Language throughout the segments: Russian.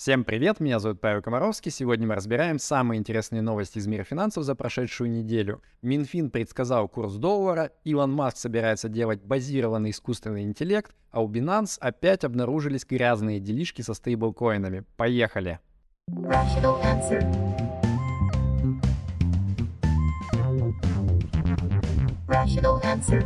Всем привет, меня зовут Павел Комаровский. Сегодня мы разбираем самые интересные новости из мира финансов за прошедшую неделю. Минфин предсказал курс доллара, Илон Маск собирается делать базированный искусственный интеллект, а у Binance опять обнаружились грязные делишки со стейблкоинами. Поехали! Rational answer.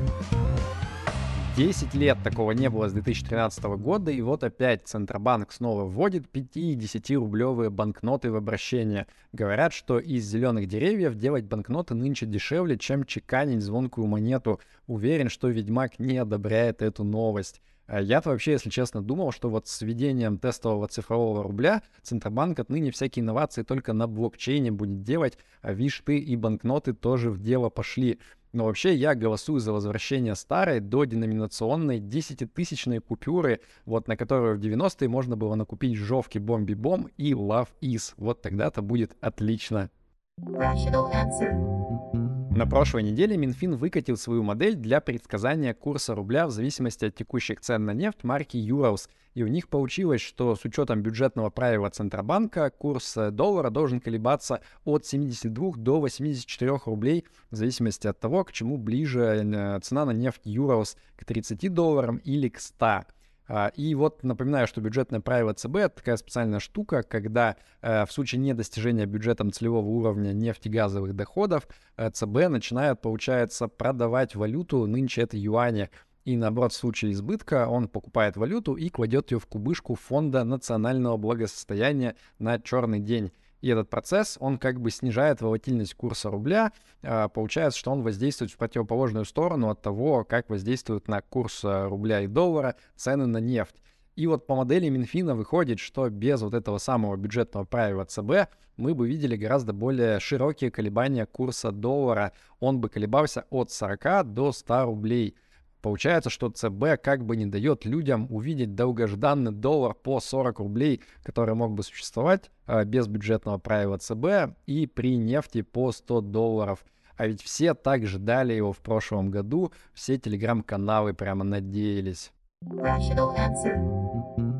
Rational answer. 10 лет такого не было с 2013 года, и вот опять Центробанк снова вводит 5 и 10-рублевые банкноты в обращение. Говорят, что из зеленых деревьев делать банкноты нынче дешевле, чем чеканить звонкую монету. Уверен, что Ведьмак не одобряет эту новость. А я-то вообще, если честно, думал, что вот с введением тестового цифрового рубля Центробанк отныне всякие инновации только на блокчейне будет делать, а вишты и банкноты тоже в дело пошли. Но вообще я голосую за возвращение старой до деноминационной 10-тысячной купюры, вот на которую в 90-е можно было накупить жовки Бомби-Бом и Love Is. Вот тогда-то будет отлично. Rational answer. На прошлой неделе Минфин выкатил свою модель для предсказания курса рубля в зависимости от текущих цен на нефть марки Urals. И у них получилось, что с учетом бюджетного правила Центробанка курс э, доллара должен колебаться от 72 до 84 рублей в зависимости от того, к чему ближе э, цена на нефть Urals к 30 долларам или к 100. А, и вот напоминаю, что бюджетное правило ЦБ — это такая специальная штука, когда э, в случае недостижения бюджетом целевого уровня нефтегазовых доходов э, ЦБ начинает, получается, продавать валюту, нынче это юани, и наоборот, в случае избытка он покупает валюту и кладет ее в кубышку фонда национального благосостояния на черный день. И этот процесс, он как бы снижает волатильность курса рубля. А, получается, что он воздействует в противоположную сторону от того, как воздействуют на курс а, рубля и доллара цены на нефть. И вот по модели Минфина выходит, что без вот этого самого бюджетного правила ЦБ мы бы видели гораздо более широкие колебания курса доллара. Он бы колебался от 40 до 100 рублей. Получается, что ЦБ как бы не дает людям увидеть долгожданный доллар по 40 рублей, который мог бы существовать э, без бюджетного правила ЦБ и при нефти по 100 долларов. А ведь все так ждали его в прошлом году, все телеграм-каналы прямо надеялись.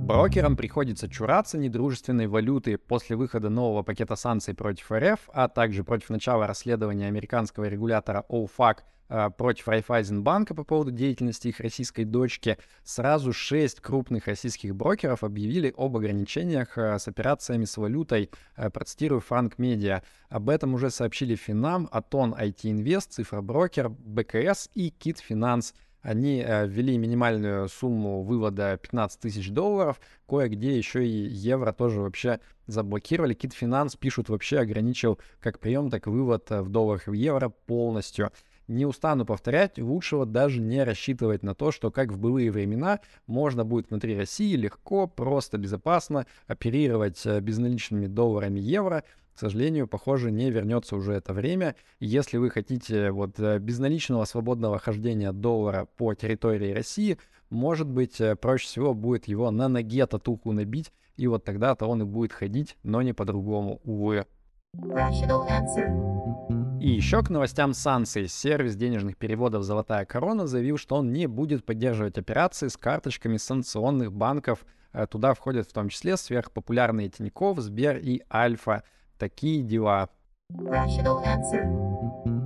Брокерам приходится чураться недружественной валюты после выхода нового пакета санкций против РФ, а также против начала расследования американского регулятора OFAC а, против Райффайзенбанка по поводу деятельности их российской дочки, сразу шесть крупных российских брокеров объявили об ограничениях а, с операциями с валютой, а, процитирую Frank Media. Об этом уже сообщили Финам, Атон IT Invest, Цифра брокер, БКС и Кит Финанс. Они ввели минимальную сумму вывода 15 тысяч долларов, кое-где еще и евро тоже вообще заблокировали. Кит Финанс пишут вообще ограничил как прием, так и вывод в долларах и в евро полностью не устану повторять, лучшего даже не рассчитывать на то, что как в былые времена можно будет внутри России легко, просто, безопасно оперировать э, безналичными долларами евро. К сожалению, похоже, не вернется уже это время. если вы хотите вот э, безналичного свободного хождения доллара по территории России, может быть, э, проще всего будет его на ноге татуху набить, и вот тогда-то он и будет ходить, но не по-другому, увы. И еще к новостям санкций. Сервис денежных переводов «Золотая корона» заявил, что он не будет поддерживать операции с карточками санкционных банков. Э, туда входят в том числе сверхпопулярные Тинькофф, Сбер и Альфа. Такие дела.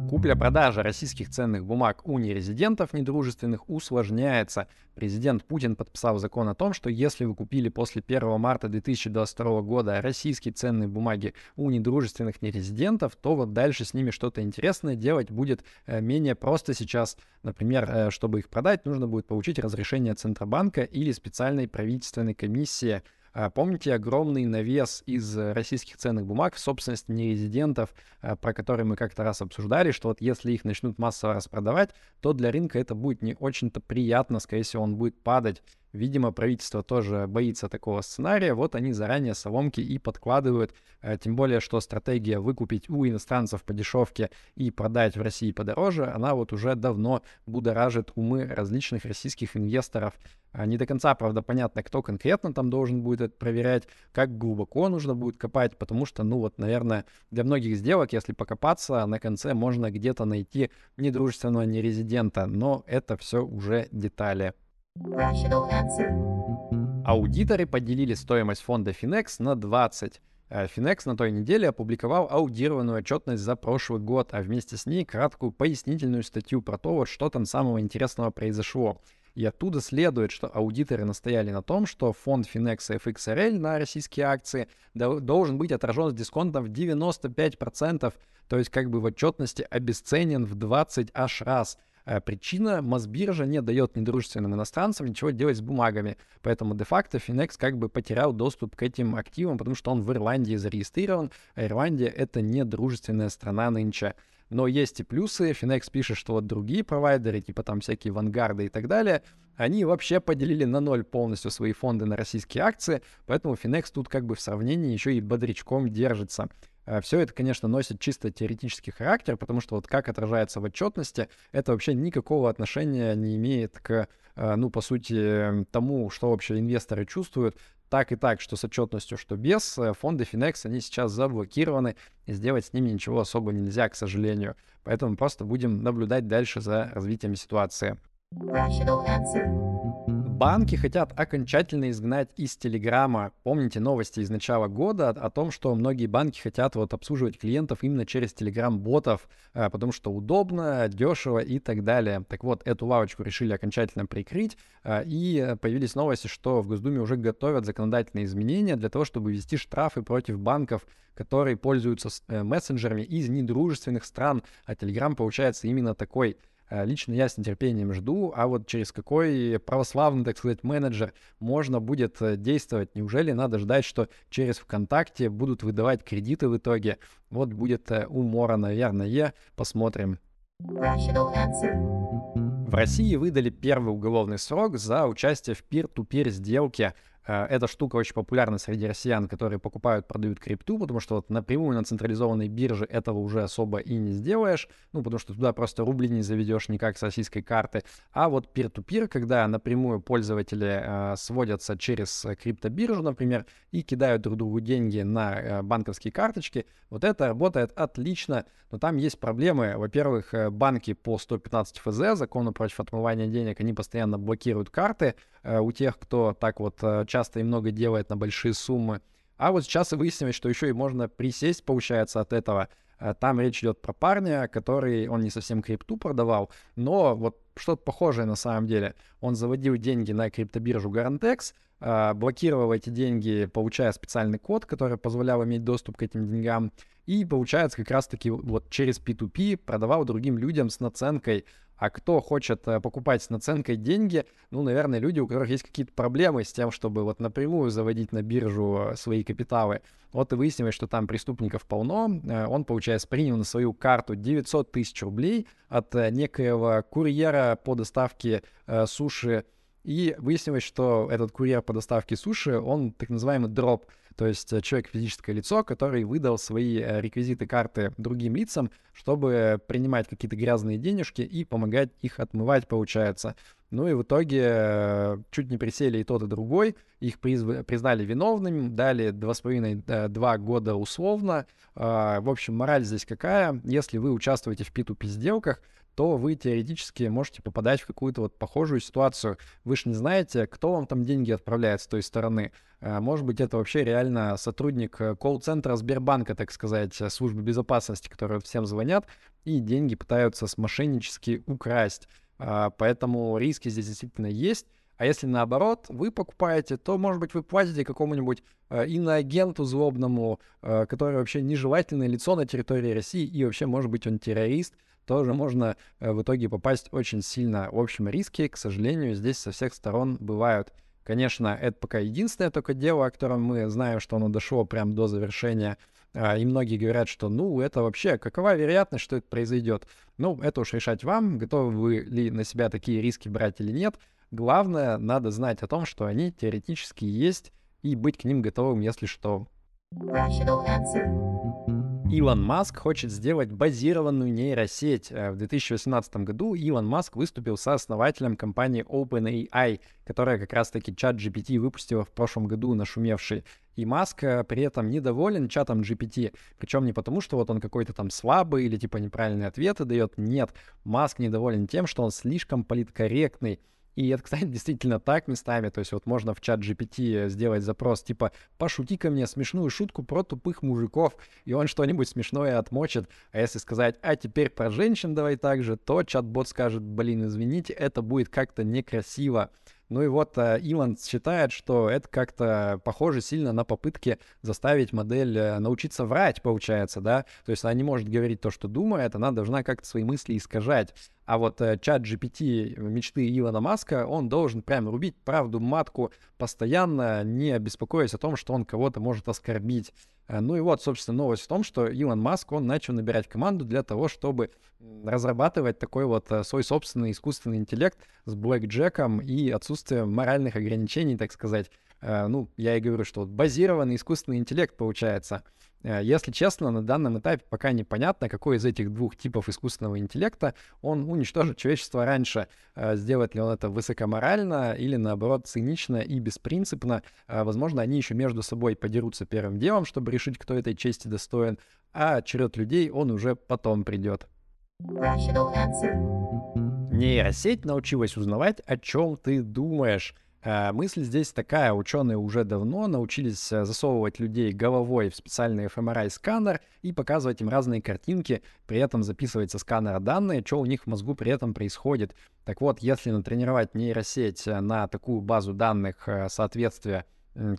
Купля-продажа российских ценных бумаг у нерезидентов недружественных усложняется. Президент Путин подписал закон о том, что если вы купили после 1 марта 2022 года российские ценные бумаги у недружественных нерезидентов, то вот дальше с ними что-то интересное делать будет э, менее просто сейчас. Например, э, чтобы их продать, нужно будет получить разрешение Центробанка или специальной правительственной комиссии – помните огромный навес из российских ценных бумаг в собственности нерезидентов, а, про которые мы как-то раз обсуждали, что вот если их начнут массово распродавать, то для рынка это будет не очень-то приятно, скорее всего, он будет падать. Видимо, правительство тоже боится такого сценария, вот они заранее соломки и подкладывают, а, тем более, что стратегия выкупить у иностранцев по дешевке и продать в России подороже, она вот уже давно будоражит умы различных российских инвесторов. А, не до конца, правда, понятно, кто конкретно там должен будет это проверять, как глубоко нужно будет копать, потому что, ну вот, наверное, для многих сделок, если покопаться, на конце можно где-то найти недружественного нерезидента, но это все уже детали. Аудиторы поделили стоимость фонда Finex на 20. Finex на той неделе опубликовал аудированную отчетность за прошлый год, а вместе с ней краткую пояснительную статью про то, вот что там самого интересного произошло. И оттуда следует, что аудиторы настояли на том, что фонд Finex FXRL на российские акции должен быть отражен с дисконтом в 95%, то есть как бы в отчетности обесценен в 20 аж раз. А причина, Мосбиржа не дает недружественным иностранцам ничего делать с бумагами, поэтому де-факто Finex как бы потерял доступ к этим активам, потому что он в Ирландии зарегистрирован, а Ирландия — это недружественная страна нынче. Но есть и плюсы. Finex пишет, что вот другие провайдеры, типа там всякие вангарды и так далее, они вообще поделили на ноль полностью свои фонды на российские акции, поэтому Finex тут как бы в сравнении еще и бодрячком держится. А, Все это, конечно, носит чисто теоретический характер, потому что вот как отражается в отчетности, это вообще никакого отношения не имеет к, а, ну, по сути, тому, что вообще инвесторы чувствуют так и так, что с отчетностью, что без, э, фонды Finex, они сейчас заблокированы, и сделать с ними ничего особо нельзя, к сожалению. Поэтому просто будем наблюдать дальше за развитием ситуации. Банки хотят окончательно изгнать из Телеграма. Помните новости из начала года о, том, что многие банки хотят вот обслуживать клиентов именно через Телеграм-ботов, а, потому что удобно, дешево и так далее. Так вот, эту лавочку решили окончательно прикрыть, а, и появились новости, что в Госдуме уже готовят законодательные изменения для того, чтобы ввести штрафы против банков, которые пользуются э, мессенджерами из недружественных стран, а Telegram получается именно такой лично я с нетерпением жду, а вот через какой православный, так сказать, менеджер можно будет э, действовать? Неужели надо ждать, что через ВКонтакте будут выдавать кредиты в итоге? Вот будет э, умора, наверное, посмотрим. В России выдали первый уголовный срок за участие в пир-ту-пир сделке Э, эта штука очень популярна среди россиян, которые покупают, продают крипту, потому что вот напрямую на централизованной бирже этого уже особо и не сделаешь, ну, потому что туда просто рубли не заведешь никак с российской карты. А вот peer-to-peer, когда напрямую пользователи э, сводятся через криптобиржу, например, и кидают друг другу деньги на э, банковские карточки, вот это работает отлично, но там есть проблемы. Во-первых, э, банки по 115 ФЗ, закону против отмывания денег, они постоянно блокируют карты э, у тех, кто так вот э, часто и много делает на большие суммы. А вот сейчас выяснилось, что еще и можно присесть, получается, от этого. Э, там речь идет про парня, который, он не совсем крипту продавал, но вот что-то похожее на самом деле. Он заводил деньги на криптобиржу Garantex, э, блокировал эти деньги, получая специальный код, который позволял иметь доступ к этим деньгам, и, получается, как раз-таки вот через P2P продавал другим людям с наценкой. А кто хочет э, покупать с наценкой деньги, ну, наверное, люди, у которых есть какие-то проблемы с тем, чтобы вот напрямую заводить на биржу э, свои капиталы. Вот и выяснилось, что там преступников полно. Э, он, получается, принял на свою карту 900 тысяч рублей от некоего курьера по доставке суши. И выяснилось, что этот курьер по доставке суши, он так называемый дроп то есть э, человек физическое лицо, который выдал свои э, реквизиты карты другим лицам, чтобы принимать какие-то грязные денежки и помогать их отмывать, получается. Ну и в итоге э, чуть не присели и тот, и другой. Их призв... признали виновными, дали 2,5-2 года условно. А, в общем, мораль здесь какая? Если вы участвуете в P2P сделках, то вы теоретически можете попадать в какую-то вот похожую ситуацию. Вы же не знаете, кто вам там деньги отправляет с той стороны. А, может быть, это вообще реально сотрудник э, колл-центра Сбербанка, так сказать, э, службы безопасности, которые всем звонят и деньги пытаются смошеннически украсть. А, поэтому риски здесь действительно есть. А если наоборот, вы покупаете, то, может быть, вы платите какому-нибудь э, иноагенту злобному, э, который вообще нежелательное лицо на территории России, и вообще, может быть, он террорист, тоже можно э, в итоге попасть очень сильно. В общем, риски, к сожалению, здесь со всех сторон бывают. Конечно, это пока единственное только дело, о котором мы знаем, что оно дошло прямо до завершения. А, и многие говорят, что ну это вообще, какова вероятность, что это произойдет? Ну, это уж решать вам, готовы вы ли на себя такие риски брать или нет. Главное, надо знать о том, что они теоретически есть, и быть к ним готовым, если что. Rational answer. Илон Маск хочет сделать базированную нейросеть. Э, в 2018 году Илон Маск выступил сооснователем компании OpenAI, которая как раз-таки чат GPT выпустила в прошлом году нашумевший. И Маск э, при этом недоволен чатом GPT. Причем не потому, что вот он какой-то там слабый или типа неправильные ответы дает. Нет, Маск недоволен тем, что он слишком политкорректный И это, кстати, действительно так местами. То есть вот можно в чат GPT сделать запрос типа «пошути ко мне смешную шутку про тупых мужиков», и он что-нибудь смешное отмочит. А если сказать «а теперь про женщин давай так же», то чат-бот скажет «блин, извините, это будет как-то некрасиво». Ну и вот э, Илон считает, что это как-то похоже сильно на попытки заставить модель э, научиться врать, получается, да? То есть она не может говорить то, что думает, она должна как-то свои мысли искажать. А вот э, чат GPT мечты Илона Маска, он должен прям рубить правду матку постоянно, не беспокоясь о том, что он кого-то может оскорбить. Э, ну и вот, собственно, новость в том, что Илон Маск, он начал набирать команду для того, чтобы разрабатывать такой вот э, свой собственный искусственный интеллект с блэкджеком и отсутствием моральных ограничений, так сказать. Э, ну, я и говорю, что базированный искусственный интеллект получается — Э, если честно, на данном этапе пока непонятно, какой из этих двух типов искусственного интеллекта он уничтожит человечество раньше. Э, сделает ли он это высокоморально или, наоборот, цинично и беспринципно. Э, возможно, они еще между собой подерутся первым делом, чтобы решить, кто этой чести достоин, а черед людей он уже потом придет. Нейросеть научилась узнавать, о чем ты думаешь. Э, мысль здесь такая, ученые уже давно научились э, засовывать людей головой в специальный fMRI-сканер и показывать им разные картинки, при этом записывать со сканера данные, что у них в мозгу при этом происходит. Так вот, если натренировать нейросеть э, на такую базу данных соответствия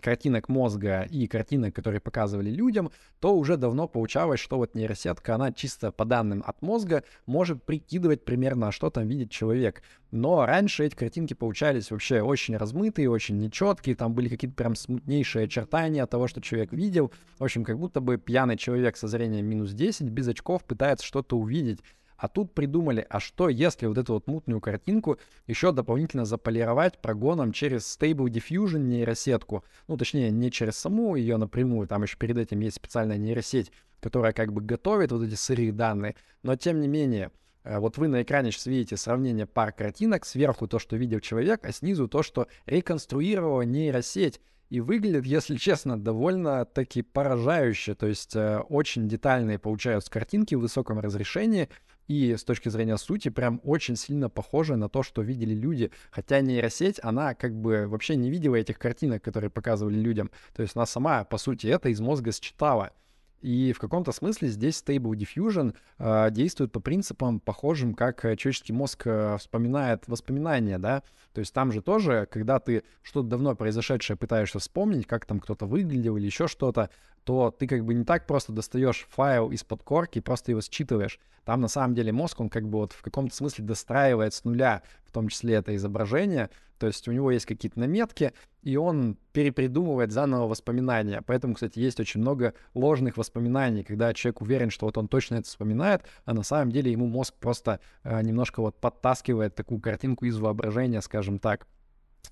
картинок мозга и картинок, которые показывали людям, то уже давно получалось, что вот нейросетка, она чисто по данным от мозга может прикидывать примерно, а что там видит человек. Но раньше эти картинки получались вообще очень размытые, очень нечеткие, там были какие-то прям смутнейшие очертания того, что человек видел. В общем, как будто бы пьяный человек со зрением минус 10 без очков пытается что-то увидеть. А тут придумали, а что если вот эту вот мутную картинку еще дополнительно заполировать прогоном через Stable Diffusion нейросетку. Ну, точнее, не через саму ее напрямую, там еще перед этим есть специальная нейросеть, которая как бы готовит вот эти сырые данные. Но тем не менее, э, вот вы на экране сейчас видите сравнение пар картинок, сверху то, что видел человек, а снизу то, что реконструировала нейросеть. И выглядит, если честно, довольно-таки поражающе. То есть э, очень детальные получаются картинки в высоком разрешении и с точки зрения сути прям очень сильно похоже на то, что видели люди. Хотя нейросеть, она как бы вообще не видела этих картинок, которые показывали людям. То есть она сама, по сути, это из мозга считала. И в каком-то смысле здесь Stable Diffusion э, действует по принципам, похожим, как э, человеческий мозг э, вспоминает воспоминания, да. То есть там же тоже, когда ты что-то давно произошедшее пытаешься вспомнить, как там кто-то выглядел или еще что-то, то ты как бы не так просто достаешь файл из-под корки просто его считываешь. Там на самом деле мозг, он как бы вот в каком-то смысле достраивает с нуля, в том числе это изображение. То есть у него есть какие-то наметки, и он перепридумывает заново воспоминания. Поэтому, кстати, есть очень много ложных воспоминаний, когда человек уверен, что вот он точно это вспоминает, а на самом деле ему мозг просто э, немножко вот подтаскивает такую картинку из воображения, скажем так.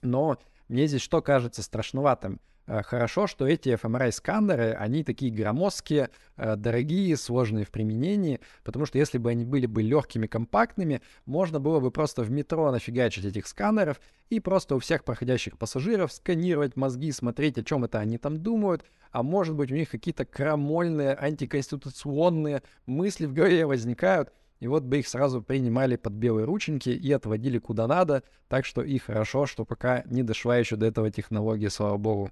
Но мне здесь что кажется страшноватым? Э, хорошо, что эти fMRI-сканеры, они такие громоздкие, э, дорогие, сложные в применении, потому что если бы они были бы легкими, компактными, можно было бы просто в метро нафигачить этих сканеров и просто у всех проходящих пассажиров сканировать мозги, смотреть, о чем это они там думают, а может быть у них какие-то крамольные, антиконституционные мысли в голове возникают, и вот бы их сразу принимали под белые рученьки и отводили куда надо, так что и хорошо, что пока не дошла еще до этого технология, слава богу.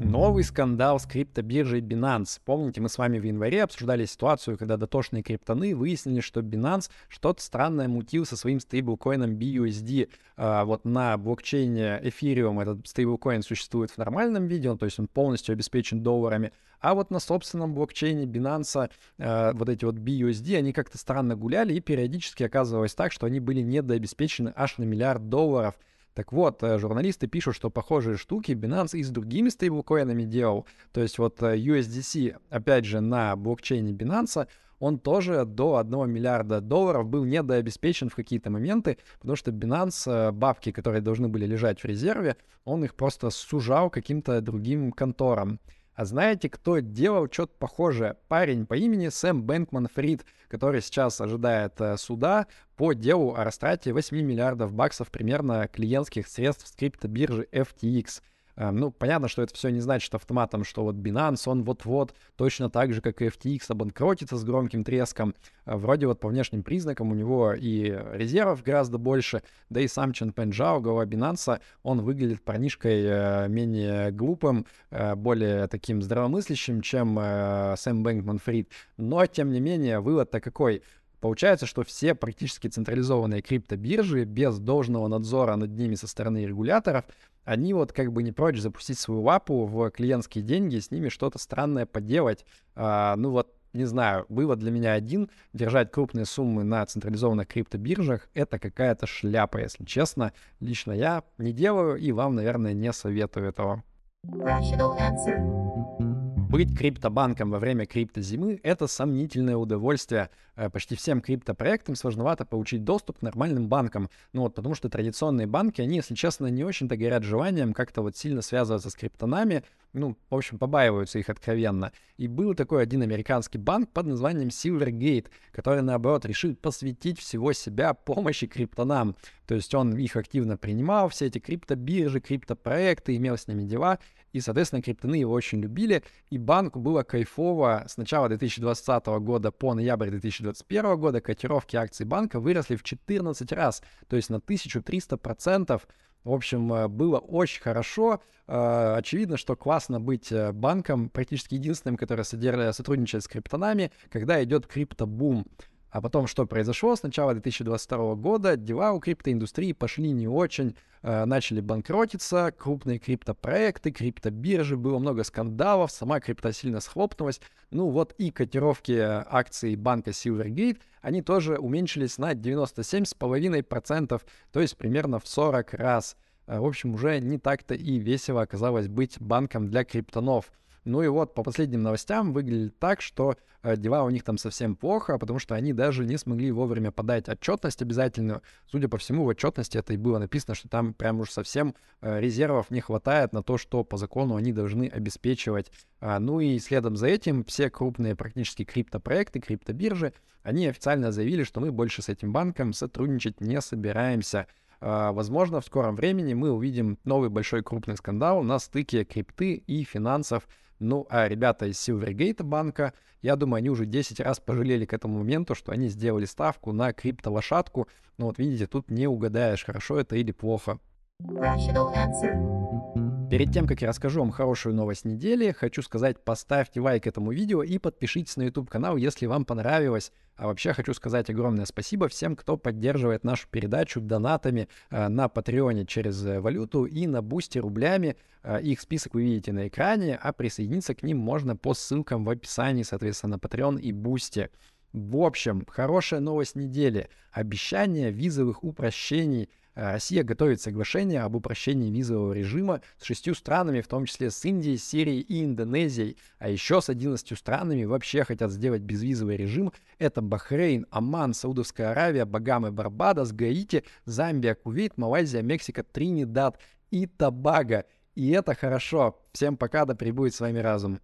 Новый скандал с криптобиржей Binance. Помните, мы с вами в январе обсуждали ситуацию, когда дотошные криптоны выяснили, что Binance что-то странное мутил со своим стейблкоином BUSD. А, вот на блокчейне Ethereum этот стейблкоин существует в нормальном виде, то есть он полностью обеспечен долларами. А вот на собственном блокчейне Binance а, вот эти вот BUSD, они как-то странно гуляли, и периодически оказывалось так, что они были недообеспечены аж на миллиард долларов. Так вот, э, журналисты пишут, что похожие штуки Binance и с другими стейблкоинами делал. То есть вот э, USDC, опять же, на блокчейне Binance, он тоже до 1 миллиарда долларов был недообеспечен в какие-то моменты, потому что Binance э, бабки, которые должны были лежать в резерве, он их просто сужал каким-то другим конторам. А знаете, кто делал что-то похожее? Парень по имени Сэм Бэнкман Фрид, который сейчас ожидает э, суда по делу о растрате 8 миллиардов баксов примерно клиентских средств с криптобиржи FTX. Э, ну, понятно, что это все не значит автоматом, что вот Binance, он вот-вот точно так же, как и FTX, обанкротится с громким треском. Э, вроде вот по внешним признакам у него и резервов гораздо больше, да и сам Чен Пенджао, глава Binance, он выглядит парнишкой э, менее глупым, более таким здравомыслящим, чем Сэм Бэнкман Фрид. Но, тем не менее, вывод-то какой? Получается, что все практически централизованные криптобиржи без должного надзора над ними со стороны регуляторов, они вот как бы не прочь запустить свою лапу в клиентские деньги, с ними что-то странное поделать. А, ну вот, не знаю, вывод для меня один. Держать крупные суммы на централизованных криптобиржах — это какая-то шляпа, если честно. Лично я не делаю и вам, наверное, не советую этого. Быть криптобанком во время криптозимы — это сомнительное удовольствие. Э, почти всем криптопроектам сложновато получить доступ к нормальным банкам. Ну вот, потому что традиционные банки, они, если честно, не очень-то горят желанием как-то вот сильно связываться с криптонами. Ну, в общем, побаиваются их откровенно. И был такой один американский банк под названием Silvergate, который, наоборот, решил посвятить всего себя помощи криптонам. То есть он их активно принимал, все эти криптобиржи, криптопроекты, имел с ними дела и, соответственно, криптоны его очень любили, и банку было кайфово с начала 2020 года по ноябрь 2021 года котировки акций банка выросли в 14 раз, то есть на 1300%. В общем, э, было очень хорошо. Э, очевидно, что классно быть э, банком, практически единственным, который сотрудничает с криптонами, когда идет криптобум. А потом что произошло? С начала 2022 года дела у криптоиндустрии пошли не очень, э, начали банкротиться, крупные криптопроекты, криптобиржи, было много скандалов, сама крипта сильно схлопнулась. Ну вот и котировки акций банка Silvergate, они тоже уменьшились на 97,5%, то есть примерно в 40 раз. Э, в общем, уже не так-то и весело оказалось быть банком для криптонов. Ну и вот по последним новостям выглядит так, что э, дела у них там совсем плохо, потому что они даже не смогли вовремя подать отчетность обязательную. Судя по всему, в отчетности это и было написано, что там прям уж совсем э, резервов не хватает на то, что по закону они должны обеспечивать. А, ну и следом за этим все крупные практически криптопроекты, криптобиржи, они официально заявили, что мы больше с этим банком сотрудничать не собираемся. А, возможно, в скором времени мы увидим новый большой крупный скандал на стыке крипты и финансов ну, а ребята из Silvergate банка, я думаю, они уже 10 раз пожалели к этому моменту, что они сделали ставку на криптолошадку. Ну вот видите, тут не угадаешь, хорошо это или плохо. Перед тем, как я расскажу вам хорошую новость недели, хочу сказать, поставьте лайк этому видео и подпишитесь на YouTube канал, если вам понравилось. А вообще хочу сказать огромное спасибо всем, кто поддерживает нашу передачу донатами э, на Patreon е через э, валюту и на Boosty рублями. Э, их список вы видите на экране, а присоединиться к ним можно по ссылкам в описании, соответственно, на Patreon и Boosty. В общем, хорошая новость недели. Обещание визовых упрощений – Россия готовит соглашение об упрощении визового режима с шестью странами, в том числе с Индией, Сирией и Индонезией, а еще с 11 странами вообще хотят сделать безвизовый режим. Это Бахрейн, Оман, Саудовская Аравия, Багамы, Барбадос, Гаити, Замбия, Кувейт, Малайзия, Мексика, Тринидад и Тобаго. И это хорошо. Всем пока, да пребудет с вами разум.